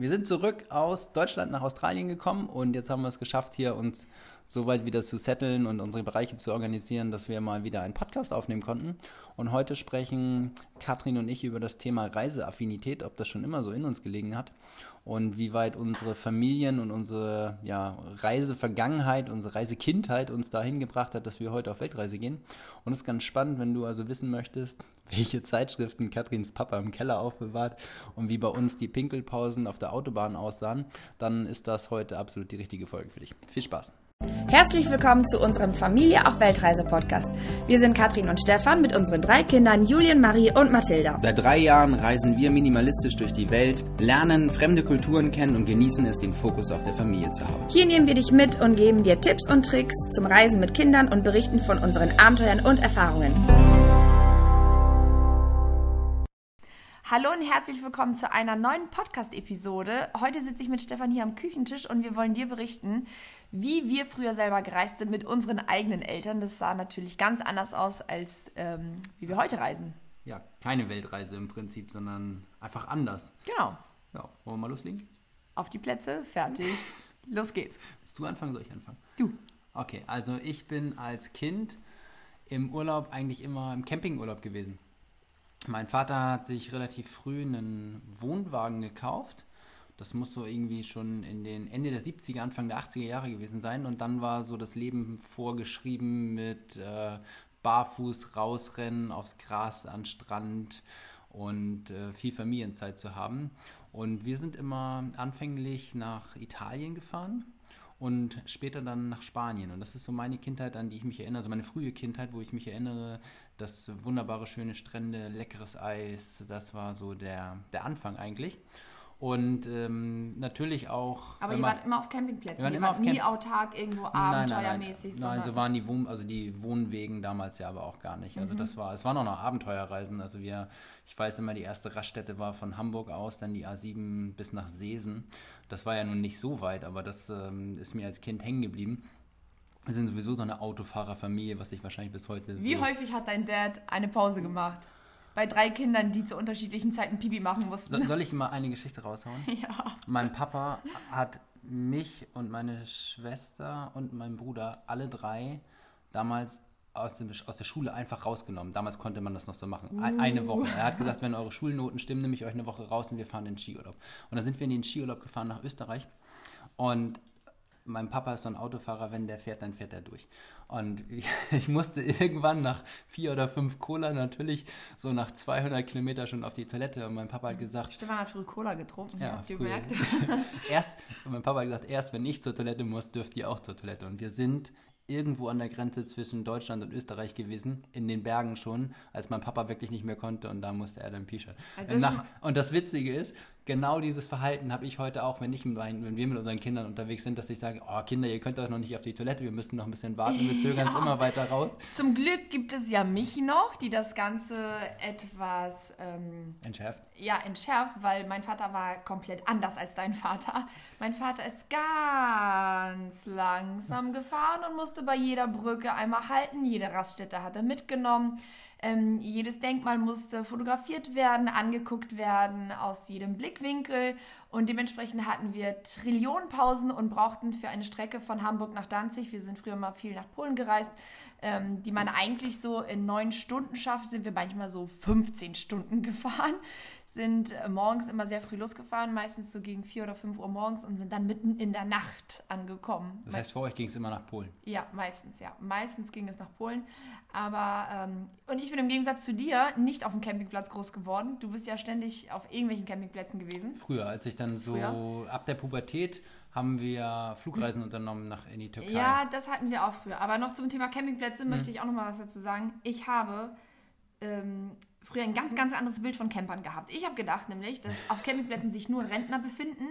Wir sind zurück aus Deutschland nach Australien gekommen und jetzt haben wir es geschafft, hier uns so weit wieder zu setteln und unsere Bereiche zu organisieren, dass wir mal wieder einen Podcast aufnehmen konnten. Und heute sprechen Katrin und ich über das Thema Reiseaffinität, ob das schon immer so in uns gelegen hat und wie weit unsere Familien und unsere ja, Reisevergangenheit, unsere Reisekindheit uns dahin gebracht hat, dass wir heute auf Weltreise gehen. Und es ist ganz spannend, wenn du also wissen möchtest, welche Zeitschriften Katrins Papa im Keller aufbewahrt und wie bei uns die Pinkelpausen auf der Autobahn aussahen, dann ist das heute absolut die richtige Folge für dich. Viel Spaß! Herzlich willkommen zu unserem Familie auf Weltreise Podcast. Wir sind Katrin und Stefan mit unseren drei Kindern Julien, Marie und Mathilda. Seit drei Jahren reisen wir minimalistisch durch die Welt, lernen fremde Kulturen kennen und genießen es, den Fokus auf der Familie zu haben. Hier nehmen wir dich mit und geben dir Tipps und Tricks zum Reisen mit Kindern und berichten von unseren Abenteuern und Erfahrungen. Hallo und herzlich willkommen zu einer neuen Podcast-Episode. Heute sitze ich mit Stefan hier am Küchentisch und wir wollen dir berichten, wie wir früher selber gereist sind mit unseren eigenen Eltern. Das sah natürlich ganz anders aus, als ähm, wie wir heute reisen. Ja, keine Weltreise im Prinzip, sondern einfach anders. Genau. Ja, wollen wir mal loslegen? Auf die Plätze, fertig, los geht's. Willst du anfangen, soll ich anfangen? Du. Okay, also ich bin als Kind im Urlaub eigentlich immer im Campingurlaub gewesen. Mein Vater hat sich relativ früh einen Wohnwagen gekauft. Das muss so irgendwie schon in den Ende der 70er, Anfang der 80er Jahre gewesen sein. Und dann war so das Leben vorgeschrieben mit äh, barfuß rausrennen aufs Gras an Strand und äh, viel Familienzeit zu haben. Und wir sind immer anfänglich nach Italien gefahren und später dann nach Spanien. Und das ist so meine Kindheit, an die ich mich erinnere, also meine frühe Kindheit, wo ich mich erinnere, das wunderbare, schöne Strände, leckeres Eis, das war so der, der Anfang eigentlich. Und ähm, natürlich auch. Aber ihr wart immer auf Campingplätzen. Wir waren immer auf nie Camp autark irgendwo abenteuermäßig. Nein, nein, nein. nein so waren die, Wohn also die Wohnwegen damals ja aber auch gar nicht. Also mhm. das war, es waren auch noch Abenteuerreisen. Also wir, ich weiß immer, die erste Raststätte war von Hamburg aus, dann die A7 bis nach Seesen. Das war ja nun nicht so weit, aber das ähm, ist mir als Kind hängen geblieben. Wir sind sowieso so eine Autofahrerfamilie, was ich wahrscheinlich bis heute. Wie so häufig hat dein Dad eine Pause gemacht? Bei drei Kindern, die zu unterschiedlichen Zeiten Pipi machen mussten. So, soll ich mal eine Geschichte raushauen? Ja. Mein Papa hat mich und meine Schwester und meinen Bruder, alle drei, damals aus, dem, aus der Schule einfach rausgenommen. Damals konnte man das noch so machen. Uh. Eine Woche. Er hat gesagt, wenn eure Schulnoten stimmen, nehme ich euch eine Woche raus und wir fahren in den Skiurlaub. Und dann sind wir in den Skiurlaub gefahren nach Österreich. Und mein Papa ist so ein Autofahrer, wenn der fährt, dann fährt er durch. Und ich, musste irgendwann nach vier oder fünf Cola natürlich so nach 200 Kilometer schon auf die Toilette. Und mein Papa hat gesagt... Stefan hat früh Cola getrunken, ja, habt ihr gemerkt? erst, mein Papa hat gesagt, erst wenn ich zur Toilette muss, dürft ihr auch zur Toilette. Und wir sind irgendwo an der Grenze zwischen Deutschland und Österreich gewesen, in den Bergen schon, als mein Papa wirklich nicht mehr konnte und da musste er dann pischern. Also und das Witzige ist, genau dieses Verhalten habe ich heute auch, wenn, ich mein, wenn wir mit unseren Kindern unterwegs sind, dass ich sage, oh Kinder, ihr könnt doch noch nicht auf die Toilette, wir müssen noch ein bisschen warten, wir zögern es ja. immer weiter raus. Zum Glück gibt es ja mich noch, die das Ganze etwas ähm, entschärft. Ja, entschärft, weil mein Vater war komplett anders als dein Vater. Mein Vater ist ganz langsam gefahren und musste bei jeder Brücke einmal halten, jede Raststätte hat er mitgenommen. Ähm, jedes Denkmal musste fotografiert werden, angeguckt werden aus jedem Blickwinkel. Und dementsprechend hatten wir Trillionen Pausen und brauchten für eine Strecke von Hamburg nach Danzig, wir sind früher mal viel nach Polen gereist, ähm, die man eigentlich so in neun Stunden schafft, sind wir manchmal so 15 Stunden gefahren sind äh, morgens immer sehr früh losgefahren, meistens so gegen 4 oder 5 Uhr morgens und sind dann mitten in der Nacht angekommen. Das heißt, vor euch ging es immer nach Polen? Ja, meistens, ja. Meistens ging es nach Polen. Aber, ähm, und ich bin im Gegensatz zu dir nicht auf dem Campingplatz groß geworden. Du bist ja ständig auf irgendwelchen Campingplätzen gewesen. Früher, als ich dann so früher. ab der Pubertät haben wir Flugreisen unternommen nach in die Türkei. Ja, das hatten wir auch früher. Aber noch zum Thema Campingplätze mhm. möchte ich auch noch mal was dazu sagen. Ich habe ähm, früher ein ganz, ganz anderes Bild von Campern gehabt. Ich habe gedacht nämlich, dass auf Campingplätzen sich nur Rentner befinden,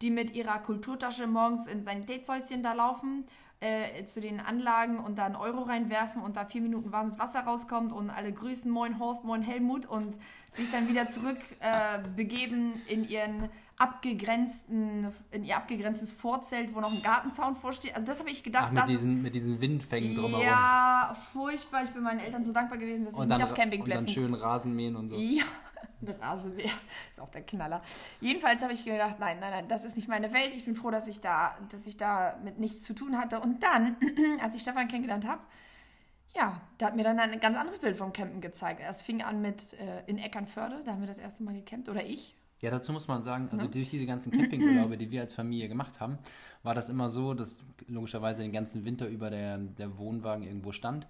die mit ihrer Kulturtasche morgens in Sanitätshäuschen da laufen, äh, zu den Anlagen und da einen Euro reinwerfen und da vier Minuten warmes Wasser rauskommt und alle grüßen, moin Horst, moin Helmut und sich dann wieder zurück äh, begeben in ihren abgegrenzten, in ihr abgegrenztes Vorzelt, wo noch ein Gartenzaun vorsteht. Also das habe ich gedacht. Ach, mit, diesen, mit diesen Windfängen drumherum. Ja, furchtbar. Ich bin meinen Eltern so dankbar gewesen, dass dann, nicht auf Campingplätzen... Und dann schön Rasenmähen und so. Ja, ein Rasenmäher ist auch der Knaller. Jedenfalls habe ich gedacht, nein, nein, nein, das ist nicht meine Welt. Ich bin froh, dass ich da, dass ich da mit nichts zu tun hatte. Und dann, als ich Stefan kennengelernt habe, ja, da hat mir dann ein ganz anderes Bild vom Campen gezeigt. Es fing an mit äh, in Eckernförde, da haben wir das erste Mal gecampt, oder ich. Ja, dazu muss man sagen, also durch diese ganzen Campingurlaube, die wir als Familie gemacht haben, war das immer so, dass logischerweise den ganzen Winter über der, der Wohnwagen irgendwo stand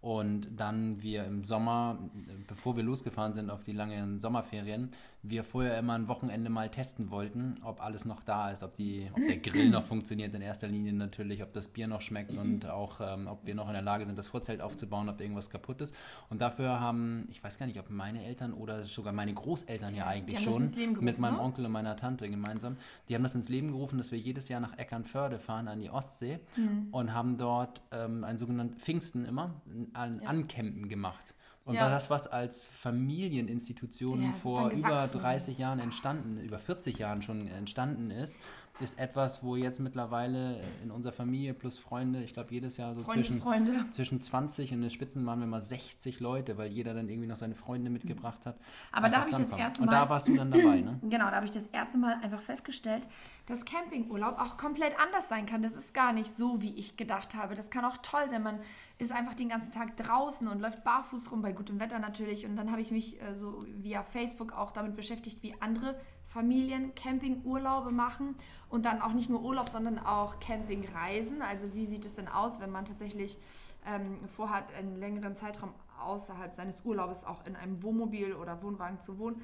und dann wir im Sommer, bevor wir losgefahren sind auf die langen Sommerferien, wir vorher immer ein Wochenende mal testen wollten, ob alles noch da ist, ob, die, ob der Grill noch funktioniert in erster Linie natürlich, ob das Bier noch schmeckt und auch, ähm, ob wir noch in der Lage sind, das Vorzelt aufzubauen, ob irgendwas kaputt ist. Und dafür haben, ich weiß gar nicht, ob meine Eltern oder sogar meine Großeltern ja eigentlich schon, gerufen, mit meinem ne? Onkel und meiner Tante gemeinsam, die haben das ins Leben gerufen, dass wir jedes Jahr nach Eckernförde fahren an die Ostsee mhm. und haben dort ähm, ein sogenanntes Pfingsten immer, ein ja. Ancampen gemacht. Und ja. das, was als Familieninstitution ja, vor über 30 Jahren entstanden, über 40 Jahren schon entstanden ist, ist etwas, wo jetzt mittlerweile in unserer Familie plus Freunde, ich glaube jedes Jahr so zwischen, zwischen 20 und in den Spitzen waren wir mal 60 Leute, weil jeder dann irgendwie noch seine Freunde mitgebracht hat. Aber da habe ich das erste Mal... Und da warst du dann dabei, ne? Genau, da habe ich das erste Mal einfach festgestellt, dass Campingurlaub auch komplett anders sein kann. Das ist gar nicht so, wie ich gedacht habe. Das kann auch toll sein. Man ist einfach den ganzen Tag draußen und läuft barfuß rum, bei gutem Wetter natürlich. Und dann habe ich mich äh, so via Facebook auch damit beschäftigt, wie andere Familien Campingurlaube machen und dann auch nicht nur Urlaub, sondern auch Campingreisen. Also wie sieht es denn aus, wenn man tatsächlich ähm, vorhat, einen längeren Zeitraum außerhalb seines Urlaubes auch in einem Wohnmobil oder Wohnwagen zu wohnen.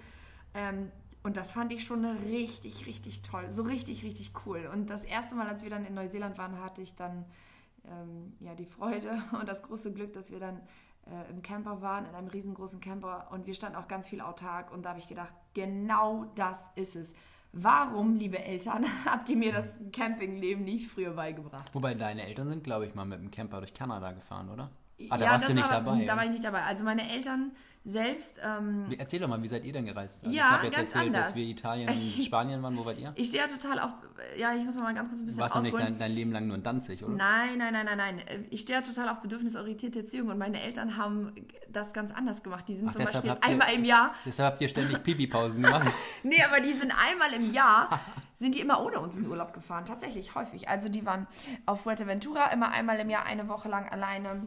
Ähm, und das fand ich schon richtig, richtig toll. So richtig, richtig cool. Und das erste Mal, als wir dann in Neuseeland waren, hatte ich dann ähm, ja, die Freude und das große Glück, dass wir dann äh, im Camper waren, in einem riesengroßen Camper und wir standen auch ganz viel autark und da habe ich gedacht, genau das ist es. Warum, liebe Eltern, habt ihr mir das Campingleben nicht früher beigebracht? Wobei deine Eltern sind, glaube ich, mal mit dem Camper durch Kanada gefahren, oder? Ah, da ja, warst du nicht war, dabei. Da war ich nicht dabei. Also meine Eltern selbst. Ähm, Erzähl doch mal, wie seid ihr denn gereist? Also ja, ich habe jetzt erzählt, anders. dass wir Italien und Spanien waren. Wo wart ihr? Ich stehe ja total auf. Ja, ich muss mal ganz kurz ein bisschen Warst du nicht dein, dein, Leben lang nur in Danzig, oder? Nein, nein, nein, nein, nein. Ich stehe ja total auf bedürfnisorientierte Erziehung und meine Eltern haben das ganz anders gemacht. Die sind Ach, zum Beispiel einmal ihr, im Jahr. Deshalb habt ihr ständig Pipi-Pausen gemacht. nee, aber die sind einmal im Jahr. sind die immer ohne uns in Urlaub gefahren, tatsächlich häufig. Also die waren auf Fuerteventura immer einmal im Jahr eine Woche lang alleine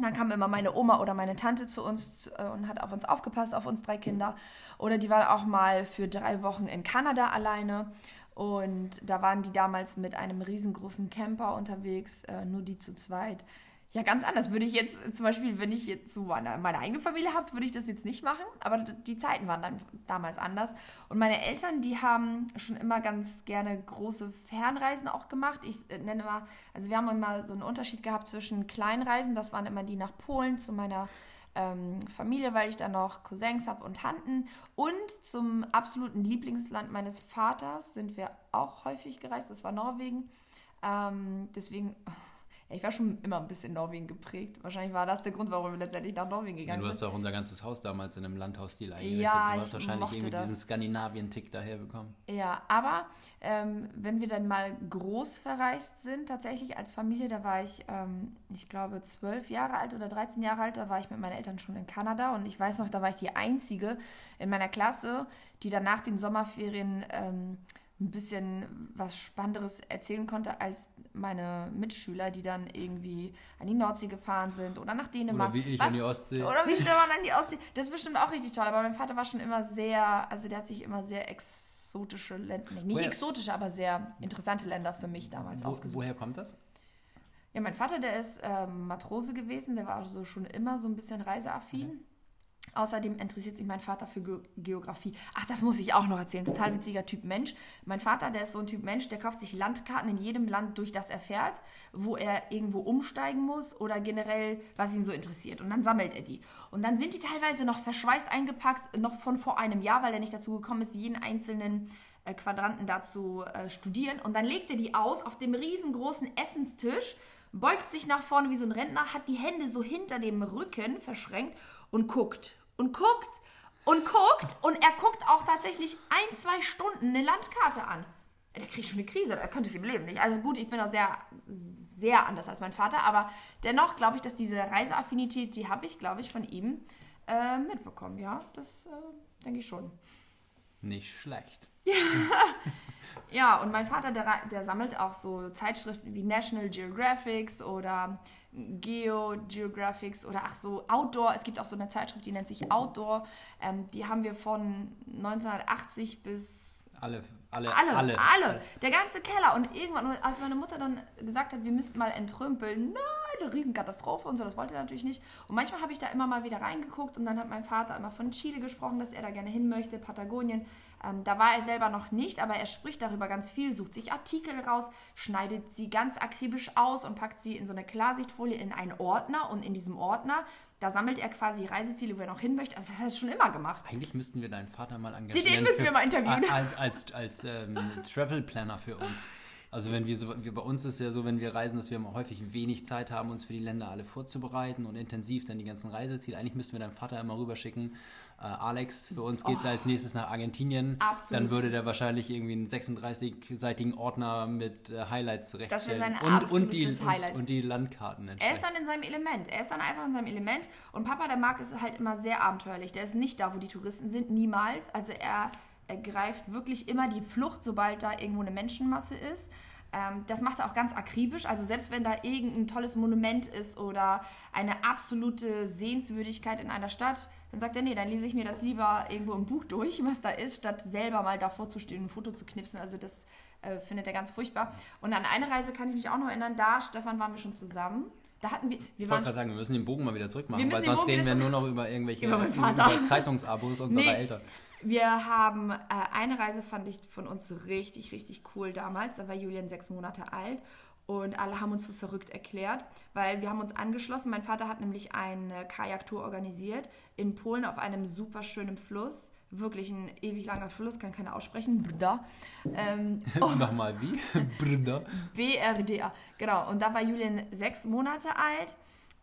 dann kam immer meine Oma oder meine Tante zu uns äh, und hat auf uns aufgepasst, auf uns drei Kinder. Oder die waren auch mal für drei Wochen in Kanada alleine. Und da waren die damals mit einem riesengroßen Camper unterwegs, äh, nur die zu zweit ja ganz anders. Würde ich jetzt zum Beispiel, wenn ich jetzt so meine, meine eigene Familie habe, würde ich das jetzt nicht machen. Aber die Zeiten waren dann damals anders. Und meine Eltern, die haben schon immer ganz gerne große Fernreisen auch gemacht. Ich äh, nenne mal, also wir haben immer so einen Unterschied gehabt zwischen Kleinreisen, das waren immer die nach Polen zu meiner ähm, Familie, weil ich da noch Cousins habe und Tanten. Und zum absoluten Lieblingsland meines Vaters sind wir auch häufig gereist, das war Norwegen. Ähm, deswegen ich war schon immer ein bisschen Norwegen geprägt. Wahrscheinlich war das der Grund, warum wir letztendlich nach Norwegen gegangen sind. Du hast auch unser ganzes Haus damals in einem Landhausstil eingerichtet. Ja, du hast wahrscheinlich irgendwie das. diesen Skandinavien-Tick daher bekommen. Ja, aber ähm, wenn wir dann mal groß verreist sind, tatsächlich als Familie, da war ich, ähm, ich glaube, zwölf Jahre alt oder 13 Jahre alt, da war ich mit meinen Eltern schon in Kanada und ich weiß noch, da war ich die Einzige in meiner Klasse, die dann nach den Sommerferien ähm, ein bisschen was Spannenderes erzählen konnte als meine Mitschüler, die dann irgendwie an die Nordsee gefahren sind oder nach Dänemark. Oder wie ich was? an die Ostsee. Oder wie Stefan an die Ostsee. Das ist bestimmt auch richtig toll. Aber mein Vater war schon immer sehr, also der hat sich immer sehr exotische Länder, nee, nicht woher? exotische, aber sehr interessante Länder für mich damals Wo, ausgesucht. Woher kommt das? Ja, mein Vater, der ist ähm, Matrose gewesen, der war also schon immer so ein bisschen reiseaffin. Mhm. Außerdem interessiert sich mein Vater für Ge Geografie. Ach, das muss ich auch noch erzählen. Total witziger Typ Mensch. Mein Vater, der ist so ein Typ Mensch, der kauft sich Landkarten in jedem Land, durch das er fährt, wo er irgendwo umsteigen muss oder generell, was ihn so interessiert. Und dann sammelt er die. Und dann sind die teilweise noch verschweißt eingepackt, noch von vor einem Jahr, weil er nicht dazu gekommen ist, jeden einzelnen äh, Quadranten dazu äh, studieren. Und dann legt er die aus auf dem riesengroßen Essenstisch, beugt sich nach vorne wie so ein Rentner, hat die Hände so hinter dem Rücken verschränkt und guckt und guckt und guckt und er guckt auch tatsächlich ein, zwei Stunden eine Landkarte an. Der kriegt schon eine Krise, da könnte ich im Leben nicht. Also gut, ich bin auch sehr, sehr anders als mein Vater, aber dennoch glaube ich, dass diese Reiseaffinität, die habe ich, glaube ich, von ihm äh, mitbekommen. Ja, das äh, denke ich schon. Nicht schlecht. Ja, und mein Vater, der, der sammelt auch so Zeitschriften wie National Geographics oder Geo Geographics oder ach so Outdoor. Es gibt auch so eine Zeitschrift, die nennt sich Outdoor. Ähm, die haben wir von 1980 bis alle, alle, alle, alle, alle, Der ganze Keller. Und irgendwann, als meine Mutter dann gesagt hat, wir müssten mal entrümpeln, nein, eine Riesenkatastrophe und so, das wollte er natürlich nicht. Und manchmal habe ich da immer mal wieder reingeguckt und dann hat mein Vater immer von Chile gesprochen, dass er da gerne hin möchte, Patagonien. Ähm, da war er selber noch nicht, aber er spricht darüber ganz viel, sucht sich Artikel raus, schneidet sie ganz akribisch aus und packt sie in so eine Klarsichtfolie in einen Ordner. Und in diesem Ordner, da sammelt er quasi Reiseziele, wo er noch hin möchte. Also das hat er schon immer gemacht. Eigentlich müssten wir deinen Vater mal engagieren. Den müssen wir mal interviewen. Als, als, als ähm, Travel Planner für uns. Also wenn wir so, wir, bei uns ist ja so, wenn wir reisen, dass wir häufig wenig Zeit haben, uns für die Länder alle vorzubereiten und intensiv dann die ganzen Reiseziele. Eigentlich müssten wir deinen Vater immer rüberschicken. Äh, Alex, für uns geht es oh, als nächstes nach Argentinien. Absolut. Dann würde der wahrscheinlich irgendwie einen 36-seitigen Ordner mit äh, Highlights zurechtstellen. Das wäre sein und, und die, Highlight. Und, und die Landkarten. Er ist dann in seinem Element. Er ist dann einfach in seinem Element. Und Papa, der mag es halt immer sehr abenteuerlich. Der ist nicht da, wo die Touristen sind. Niemals. Also er er greift wirklich immer die Flucht, sobald da irgendwo eine Menschenmasse ist. Ähm, das macht er auch ganz akribisch. Also selbst wenn da irgendein tolles Monument ist oder eine absolute Sehenswürdigkeit in einer Stadt, dann sagt er, nee, dann lese ich mir das lieber irgendwo im Buch durch, was da ist, statt selber mal davor zu stehen und ein Foto zu knipsen. Also das äh, findet er ganz furchtbar. Und an eine Reise kann ich mich auch noch erinnern. Da, Stefan, waren wir schon zusammen. Da hatten wir. wir ich wollte gerade sagen, wir müssen den Bogen mal wieder zurückmachen, weil sonst reden wir nur noch über irgendwelche über, über Zeitungsabos unserer nee, Eltern. Wir haben äh, eine Reise fand ich von uns richtig, richtig cool damals. Da war Julian sechs Monate alt und alle haben uns für verrückt erklärt, weil wir haben uns angeschlossen. Mein Vater hat nämlich eine Kajaktour organisiert in Polen auf einem super schönen Fluss. Wirklich ein ewig langer Fluss, kann keiner aussprechen. Brda. Ähm, Nochmal wie? Brda. BRDA. Genau. Und da war Julian sechs Monate alt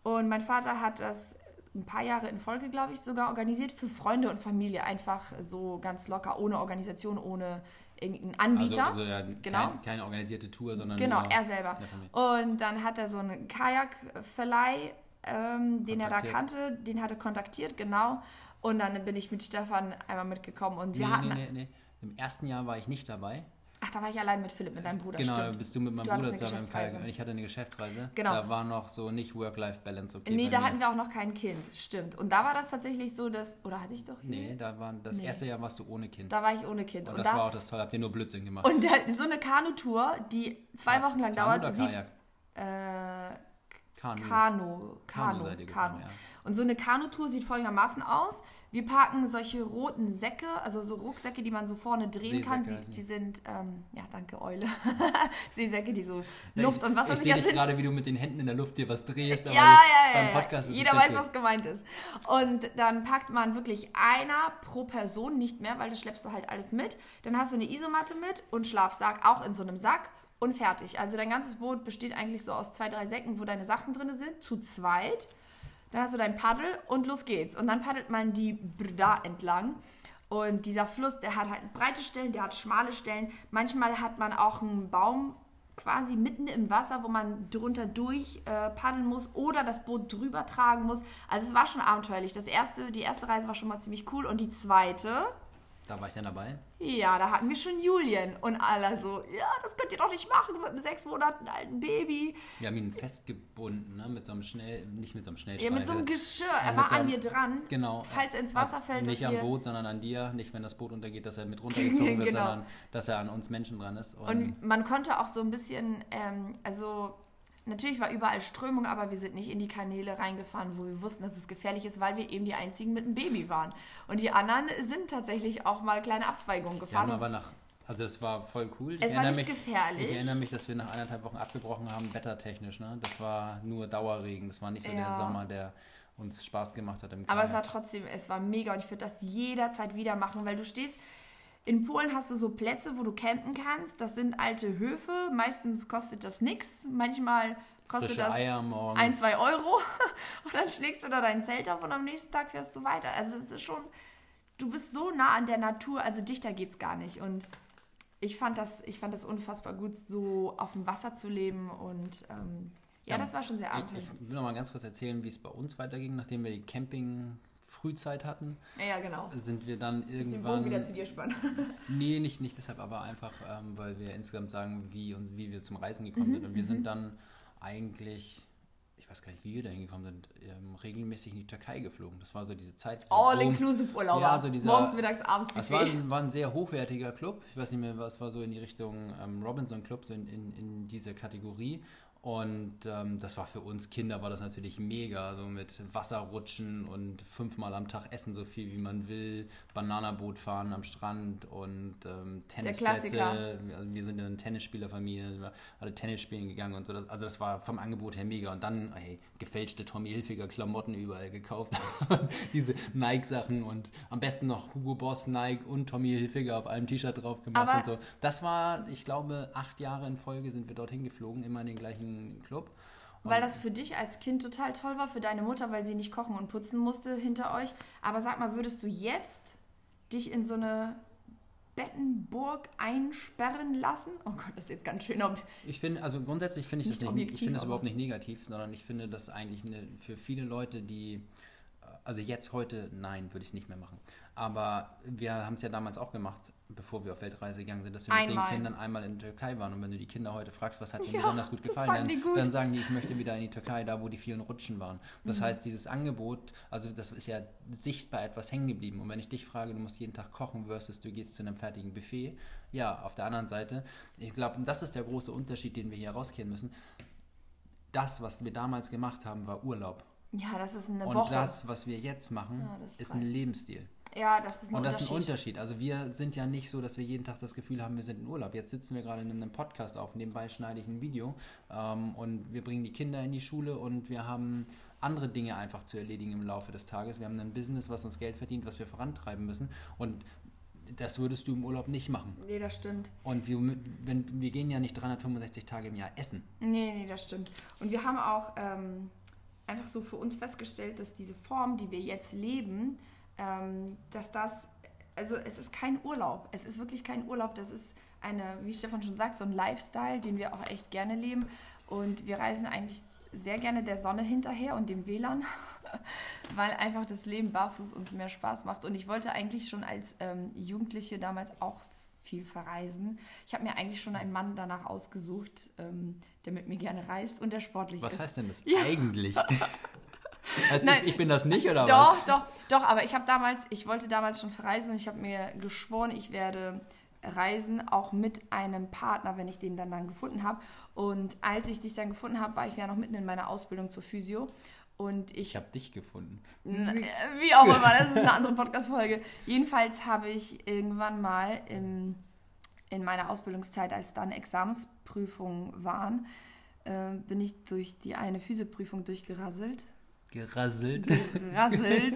und mein Vater hat das ein paar Jahre in Folge, glaube ich, sogar organisiert für Freunde und Familie. Einfach so ganz locker, ohne Organisation, ohne irgendeinen Anbieter. Also, also ja, genau. Kein, keine organisierte Tour, sondern. Genau, er selber. Und dann hat er so einen Kajakverleih, ähm, den er da kannte, den hat er kontaktiert, genau. Und dann bin ich mit Stefan einmal mitgekommen und wir nee, hatten. Nee, nee, nee. Im ersten Jahr war ich nicht dabei. Ach, da war ich allein mit Philipp, mit deinem Bruder. Genau, stimmt. bist du mit meinem du Bruder zusammen im Kajak. Ich hatte eine Geschäftsreise. Genau. Da war noch so nicht Work-Life-Balance okay. Nee, da mir. hatten wir auch noch kein Kind, stimmt. Und da war das tatsächlich so, dass. Oder hatte ich doch. Hier? Nee, da war das nee. erste Jahr warst du ohne Kind. Da war ich ohne Kind. Und, und das da, war auch das Tolle. Habt ihr nur Blödsinn gemacht. Und da, so eine Kanutour, die zwei Wochen lang Kanu dauert. Oder Kajak? Äh, Kanu. Kanu. Kanu. Kanu. Kanu. Ja. Und so eine Kanutour sieht folgendermaßen aus. Wir parken solche roten Säcke, also so Rucksäcke, die man so vorne drehen kann. Die, die sind, ähm, ja, danke, Eule. Seesäcke, die so Luft- und Wasser Ich sehe gerade, wie du mit den Händen in der Luft dir was drehst. Aber ja, ja, ja. Beim Podcast ist Jeder weiß, schön. was gemeint ist. Und dann packt man wirklich einer pro Person, nicht mehr, weil das schleppst du halt alles mit. Dann hast du eine Isomatte mit und Schlafsack auch in so einem Sack und fertig. Also dein ganzes Boot besteht eigentlich so aus zwei, drei Säcken, wo deine Sachen drin sind, zu zweit. Dann hast du dein Paddel und los geht's. Und dann paddelt man die Brda entlang. Und dieser Fluss, der hat halt breite Stellen, der hat schmale Stellen. Manchmal hat man auch einen Baum quasi mitten im Wasser, wo man drunter durch äh, paddeln muss oder das Boot drüber tragen muss. Also es war schon abenteuerlich. Das erste, die erste Reise war schon mal ziemlich cool und die zweite, da war ich dann dabei? Ja, da hatten wir schon Julien und alle so, ja, das könnt ihr doch nicht machen mit einem sechs Monaten alten Baby. Wir haben ihn festgebunden, ne, mit so einem schnell, nicht mit so einem Schnellspeicher. Ja, mit so einem Geschirr. Er war so an mir dran. Genau. Falls er ins Wasser fällt. Nicht am Boot, sondern an dir. Nicht, wenn das Boot untergeht, dass er mit runtergezogen wird, genau. sondern dass er an uns Menschen dran ist. Und, und man konnte auch so ein bisschen, ähm, also Natürlich war überall Strömung, aber wir sind nicht in die Kanäle reingefahren, wo wir wussten, dass es gefährlich ist, weil wir eben die einzigen mit einem Baby waren. Und die anderen sind tatsächlich auch mal kleine Abzweigungen gefahren. Ja, aber nach, also es war voll cool. Ich es war nicht mich, gefährlich. Ich erinnere mich, dass wir nach eineinhalb Wochen abgebrochen haben, wettertechnisch. Ne? Das war nur Dauerregen. Das war nicht so ja. der Sommer, der uns Spaß gemacht hat. Im aber es war trotzdem, es war mega und ich würde das jederzeit wieder machen, weil du stehst in Polen hast du so Plätze, wo du campen kannst. Das sind alte Höfe. Meistens kostet das nichts. Manchmal kostet Frische das ein, zwei Euro. Und dann schlägst du da dein Zelt auf und am nächsten Tag fährst du weiter. Also es ist schon, du bist so nah an der Natur, also dichter geht's gar nicht. Und ich fand das, ich fand das unfassbar gut, so auf dem Wasser zu leben und ähm, ja, das war schon sehr abenteuerlich. Ich, ich will noch mal ganz kurz erzählen, wie es bei uns weiterging, nachdem wir die Camping-Frühzeit hatten. Ja, genau. Sind wir dann irgendwann. wieder zu dir spannen. nee, nicht, nicht deshalb, aber einfach, ähm, weil wir insgesamt sagen, wie und wie wir zum Reisen gekommen Mhm, sind. Und wir sind dann eigentlich, ich weiß gar nicht, wie wir da hingekommen sind, ähm, regelmäßig in die Türkei geflogen. Das war so diese Zeit. Boom. All-inclusive-Urlauber. Ja, so dieser- Morgens, mittags, abends Es war ein, war ein sehr hochwertiger Club. Ich weiß nicht mehr, was war so in die Richtung ähm, Robinson Club, so in, in, in diese Kategorie. Und ähm, das war für uns Kinder war das natürlich mega, so mit Wasserrutschen und fünfmal am Tag essen so viel wie man will, Bananaboot fahren am Strand und ähm, Tennisplätze. Also wir sind eine Tennisspielerfamilie, alle Tennis spielen gegangen und so. Also das war vom Angebot her mega. Und dann ey, gefälschte Tommy Hilfiger Klamotten überall gekauft. Diese Nike-Sachen und am besten noch Hugo Boss, Nike und Tommy Hilfiger auf einem T-Shirt drauf gemacht Aber- und so. Das war, ich glaube, acht Jahre in Folge sind wir dorthin geflogen, immer in den gleichen Club. Weil das für dich als Kind total toll war, für deine Mutter, weil sie nicht kochen und putzen musste hinter euch. Aber sag mal, würdest du jetzt dich in so eine Bettenburg einsperren lassen? Oh Gott, das ist jetzt ganz schön. Ob Ich finde, also grundsätzlich finde ich Nicht das nicht, ich finde das überhaupt nicht negativ, sondern ich finde das eigentlich eine, für viele Leute, die, also jetzt heute, nein, würde ich es nicht mehr machen. Aber wir haben es ja damals auch gemacht, bevor wir auf Weltreise gegangen sind, dass wir mit Einmal. den Kindern einmal in der Türkei waren. Und wenn du die Kinder heute fragst, was hat ihnen Ja, besonders gut gefallen, dann, gut. dann sagen die, ich möchte wieder in die Türkei, da wo die vielen Rutschen waren. Das Mhm. heißt, dieses Angebot, also das ist ja sichtbar etwas hängen geblieben. Und wenn ich dich frage, du musst jeden Tag kochen versus du gehst zu einem fertigen Buffet, ja, auf der anderen Seite, ich glaube, und das ist der große Unterschied, den wir hier herauskehren müssen. Das, was wir damals gemacht haben, war Urlaub. ja, das ist eine und Woche. das, was wir jetzt machen, Ja, ist ist ein Lebensstil. Ja, das ist ein Und das ist ein Unterschied. Unterschied. Also wir sind ja nicht so, dass wir jeden Tag das Gefühl haben, wir sind in Urlaub. Jetzt sitzen wir gerade in einem Podcast auf, nebenbei schneide ich ein Video ähm, und wir bringen die Kinder in die Schule und wir haben andere Dinge einfach zu erledigen im Laufe des Tages. Wir haben ein Business, was uns Geld verdient, was wir vorantreiben müssen und das würdest du im Urlaub nicht machen. Nee, das stimmt. Und wir, wenn, wir gehen ja nicht 365 Tage im Jahr essen. Nee, nee, das stimmt. Und wir haben auch ähm, einfach so für uns festgestellt, dass diese Form, die wir jetzt leben, dass das, also es ist kein Urlaub. Es ist wirklich kein Urlaub. Das ist eine, wie Stefan schon sagt, so ein Lifestyle, den wir auch echt gerne leben. Und wir reisen eigentlich sehr gerne der Sonne hinterher und dem WLAN, weil einfach das Leben barfuß uns mehr Spaß macht. Und ich wollte eigentlich schon als ähm, Jugendliche damals auch viel verreisen. Ich habe mir eigentlich schon einen Mann danach ausgesucht, ähm, der mit mir gerne reist und der sportlich Was ist. heißt denn das Ja. eigentlich? also Nein. ich, ich bin das nicht, oder was? Doch, doch, doch, aber ich habe damals, ich wollte damals schon verreisen und ich habe mir geschworen, ich werde reisen, auch mit einem Partner, wenn ich den dann, dann gefunden habe. Und als ich dich dann gefunden habe, war ich ja noch mitten in meiner Ausbildung zur Physio. Und ich Ich habe dich gefunden. Na, Wie auch immer, das ist eine andere Podcast-Folge. Jedenfalls habe ich irgendwann mal im, in meiner Ausbildungszeit, als dann Examensprüfungen waren, äh, bin ich durch die eine Physioprüfung durchgerasselt. Gerasselt. Gerasselt.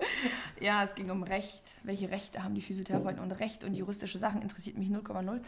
ja, es ging um Recht. Welche Rechte haben die Physiotherapeuten? Und Recht und juristische Sachen interessiert mich 0,0.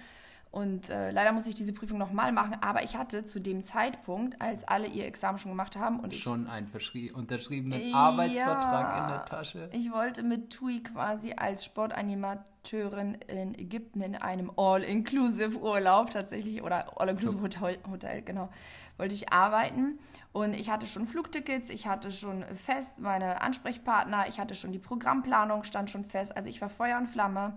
Und äh, leider muss ich diese Prüfung nochmal machen, aber ich hatte zu dem Zeitpunkt, als alle ihr Examen schon gemacht haben und ich Schon einen verschrie- unterschriebenen Ja. Arbeitsvertrag in der Tasche. Ich wollte mit TUI quasi als Sportanimateurin in Ägypten in einem All-Inclusive-Urlaub tatsächlich oder All-Inclusive-Hotel, Hotel, genau, wollte ich arbeiten. Und ich hatte schon Flugtickets, ich hatte schon fest meine Ansprechpartner, ich hatte schon die Programmplanung, stand schon fest. Also ich war Feuer und Flamme.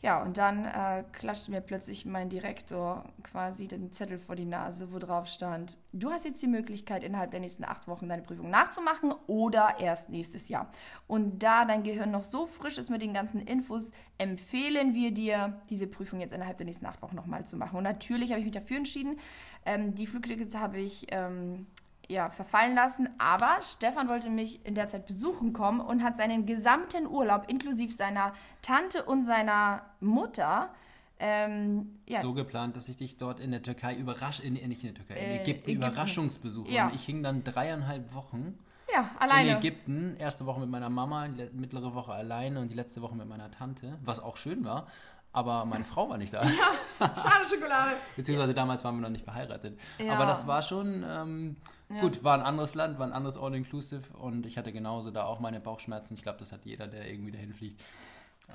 Ja, und dann äh, klatschte mir plötzlich mein Direktor quasi den Zettel vor die Nase, wo drauf stand, du hast jetzt die Möglichkeit, innerhalb der nächsten acht Wochen deine Prüfung nachzumachen oder erst nächstes Jahr. Und da dein Gehirn noch so frisch ist mit den ganzen Infos, empfehlen wir dir, diese Prüfung jetzt innerhalb der nächsten acht Wochen nochmal zu machen. Und natürlich habe ich mich dafür entschieden. Ähm, die Flugtickets habe ich ähm, ja, verfallen lassen. Aber Stefan wollte mich in der Zeit besuchen kommen und hat seinen gesamten Urlaub inklusive seiner Tante und seiner Mutter ähm, ja, So geplant, dass ich dich dort in der Türkei überrasch, in, nicht in der Türkei, in Äh, Ägypten, Ägypten. Überraschungsbesuch. Ja. Und ich hing dann dreieinhalb Wochen ja, alleine. in Ägypten. Erste Woche mit meiner Mama, mittlere Woche alleine und die letzte Woche mit meiner Tante, was auch schön war. Aber meine Frau war nicht da. Schade Schokolade. Beziehungsweise damals waren wir noch nicht verheiratet. Ja. Aber das war schon, ähm, Ja, gut, war ein anderes Land, war ein anderes All-Inclusive und ich hatte genauso da auch meine Bauchschmerzen. Ich glaube, das hat jeder, der irgendwie dahin fliegt.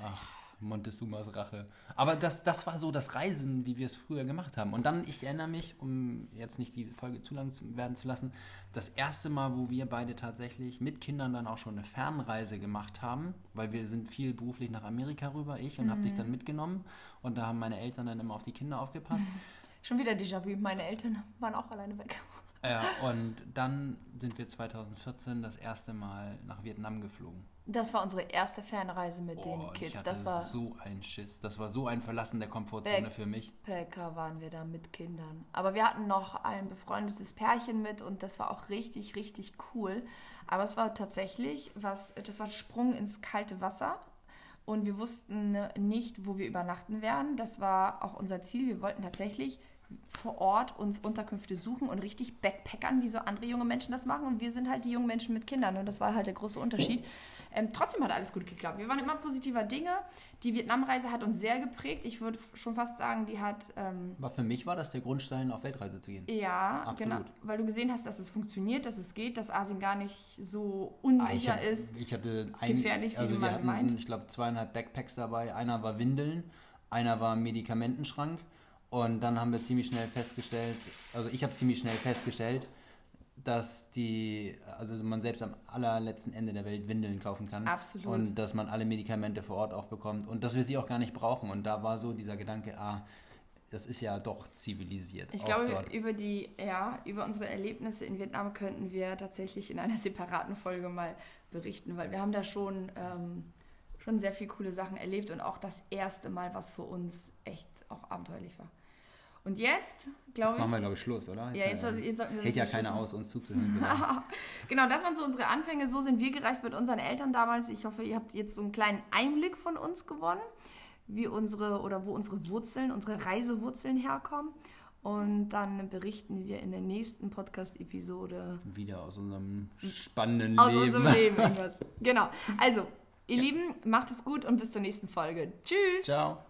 Ach, Montezumas Rache. Aber das, das war so das Reisen, wie wir es früher gemacht haben. Und dann, ich erinnere mich, um jetzt nicht die Folge zu lang zu- werden zu lassen, das erste Mal, wo wir beide tatsächlich mit Kindern dann auch schon eine Fernreise gemacht haben, weil wir sind viel beruflich nach Amerika rüber, ich, und habe dich dann mitgenommen. Und da haben meine Eltern dann immer auf die Kinder aufgepasst. Schon wieder Déjà-vu. Meine Eltern waren auch alleine weg. Ja, und dann sind wir 2014 das erste Mal nach Vietnam geflogen. Das war unsere erste Fernreise mit den Boah, Kids. Das war so ein Schiss. Das war so ein Verlassen der Komfortzone für mich. PK waren wir da mit Kindern. Aber wir hatten noch ein befreundetes Pärchen mit und das war auch richtig, richtig cool. Aber es war tatsächlich was, das war ein Sprung ins kalte Wasser. Und wir wussten nicht, wo wir übernachten werden. Das war auch unser Ziel. Wir wollten tatsächlich vor Ort uns Unterkünfte suchen und richtig backpackern, wie so andere junge Menschen das machen. Und wir sind halt die jungen Menschen mit Kindern. Und das war halt der große Unterschied. Ähm, trotzdem hat alles gut geklappt. Wir waren immer positiver Dinge. Die Vietnamreise hat uns sehr geprägt. Ich würde schon fast sagen, die hat ähm, Aber für mich war das der Grundstein, auf Weltreise zu gehen. ja, Absolut. genau. Weil du gesehen hast, dass es funktioniert, dass es geht, dass Asien gar nicht so Ah, ich, unsicher hab, ist. ich hatte ein, Gefährlich, also wir hatten, meint. ich glaube, zweieinhalb Backpacks dabei. Einer war Windeln, einer war Medikamentenschrank. Und dann haben wir ziemlich schnell festgestellt, also ich habe ziemlich schnell festgestellt, dass die, also man selbst am allerletzten Ende der Welt Windeln kaufen kann. Absolut. Und dass man alle Medikamente vor Ort auch bekommt und dass wir sie auch gar nicht brauchen. Und da war so dieser Gedanke, ah, das ist ja doch zivilisiert. Ich glaube, dort. über die, ja, über unsere Erlebnisse in Vietnam könnten wir tatsächlich in einer separaten Folge mal berichten, weil wir haben da schon, ähm, schon sehr viele coole Sachen erlebt und auch das erste Mal, was für uns echt auch abenteuerlich war. Und jetzt, glaube Jetzt ich. machen wir, glaube ich, Schluss, oder? Ja, jetzt soll- jetzt sollten wir hält ja keiner aus, uns zuzuhören. Genau, das waren so unsere Anfänge. So sind wir gereist mit unseren Eltern damals. Ich hoffe, ihr habt jetzt so einen kleinen Einblick von uns gewonnen, wie unsere oder wo unsere Wurzeln, unsere Reisewurzeln herkommen. Und dann berichten wir in der nächsten Podcast-Episode Wieder aus unserem spannenden aus Leben. unserem Leben irgendwas. Genau. Also, ihr Lieben, macht es gut und bis zur nächsten Folge. Tschüss! Ciao.